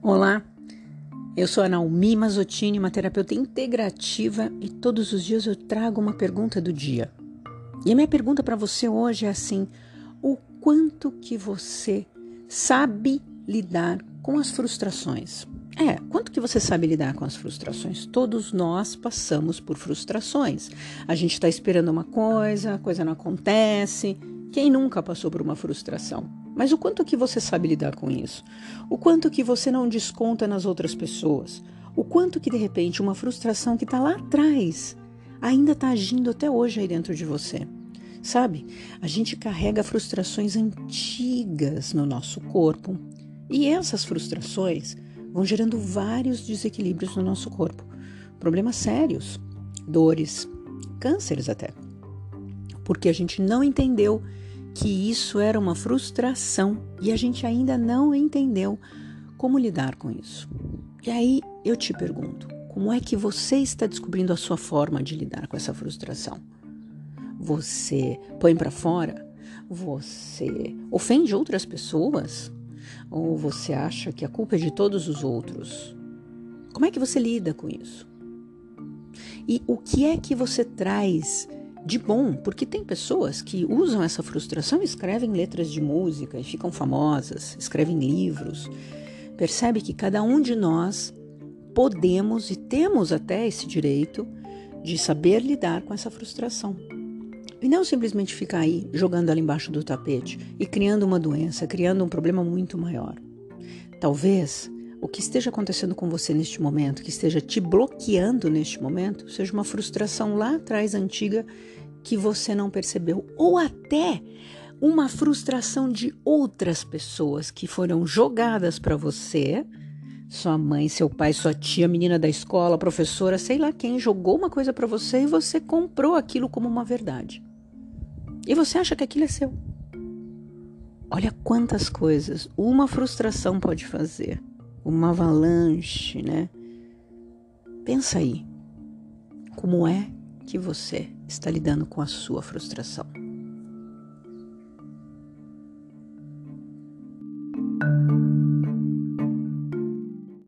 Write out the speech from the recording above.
Olá, eu sou a Naomi Mazottini, uma terapeuta integrativa e todos os dias eu trago uma pergunta do dia. E a minha pergunta para você hoje é assim: o quanto que você sabe lidar com as frustrações? É, quanto que você sabe lidar com as frustrações? Todos nós passamos por frustrações. A gente está esperando uma coisa, a coisa não acontece. Quem nunca passou por uma frustração? Mas o quanto que você sabe lidar com isso? O quanto que você não desconta nas outras pessoas? O quanto que de repente uma frustração que está lá atrás ainda está agindo até hoje aí dentro de você? Sabe? A gente carrega frustrações antigas no nosso corpo e essas frustrações vão gerando vários desequilíbrios no nosso corpo, problemas sérios, dores, cânceres até, porque a gente não entendeu que isso era uma frustração e a gente ainda não entendeu como lidar com isso. E aí eu te pergunto, como é que você está descobrindo a sua forma de lidar com essa frustração? Você põe para fora? Você ofende outras pessoas? Ou você acha que a culpa é de todos os outros? Como é que você lida com isso? E o que é que você traz de bom, porque tem pessoas que usam essa frustração e escrevem letras de música e ficam famosas, escrevem livros. Percebe que cada um de nós podemos e temos até esse direito de saber lidar com essa frustração. E não simplesmente ficar aí jogando ela embaixo do tapete e criando uma doença, criando um problema muito maior. Talvez o que esteja acontecendo com você neste momento, que esteja te bloqueando neste momento, seja uma frustração lá atrás antiga que você não percebeu, ou até uma frustração de outras pessoas que foram jogadas para você, sua mãe, seu pai, sua tia, menina da escola, professora, sei lá quem, jogou uma coisa para você e você comprou aquilo como uma verdade. E você acha que aquilo é seu. Olha quantas coisas uma frustração pode fazer uma avalanche, né? Pensa aí, como é que você está lidando com a sua frustração?